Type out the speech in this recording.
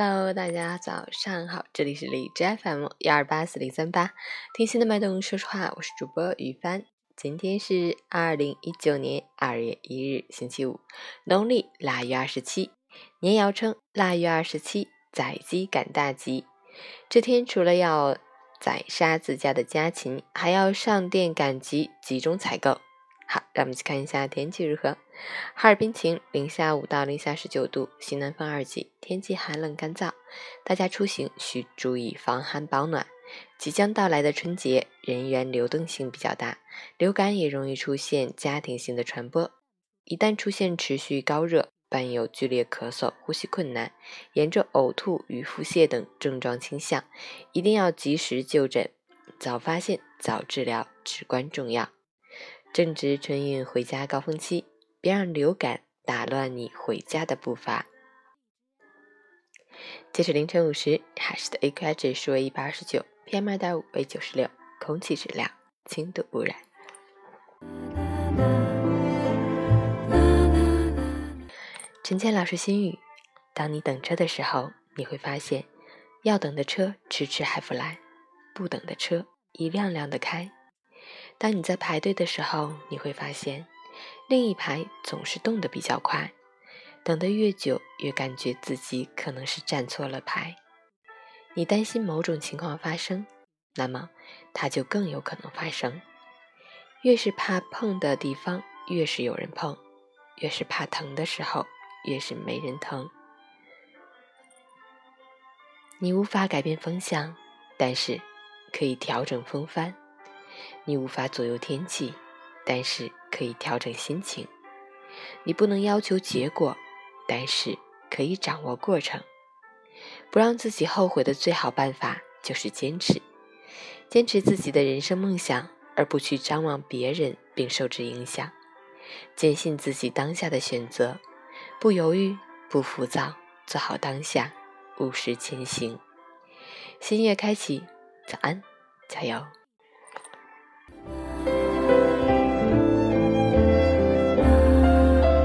Hello，大家早上好，这里是荔枝 FM 幺二八四零三八，听心的脉动，说实话，我是主播于帆。今天是二零一九年二月一日，星期五，农历腊月二十七，年尧称腊月二十七，宰鸡赶大集。这天除了要宰杀自家的家禽，还要上店赶集，集中采购。好，让我们去看一下天气如何。哈尔滨晴，零下五到零下十九度，西南风二级，天气寒冷干燥，大家出行需注意防寒保暖。即将到来的春节，人员流动性比较大，流感也容易出现家庭性的传播。一旦出现持续高热，伴有剧烈咳嗽、呼吸困难、严重呕吐与腹泻等症状倾向，一定要及时就诊，早发现早治疗至关重要。正值春运回家高峰期，别让流感打乱你回家的步伐。截止凌晨五时，海市的 AQI 指数为一百二十九，PM 二点五为九十六，空气质量轻度污染。陈倩老师心语：当你等车的时候，你会发现，要等的车迟迟还不来，不等的车一辆辆的开。当你在排队的时候，你会发现，另一排总是动得比较快。等得越久，越感觉自己可能是站错了排。你担心某种情况发生，那么它就更有可能发生。越是怕碰的地方，越是有人碰；越是怕疼的时候，越是没人疼。你无法改变风向，但是可以调整风帆。你无法左右天气，但是可以调整心情；你不能要求结果，但是可以掌握过程。不让自己后悔的最好办法就是坚持，坚持自己的人生梦想，而不去张望别人并受之影响。坚信自己当下的选择，不犹豫，不浮躁，做好当下，务实前行。新月开启，早安，加油！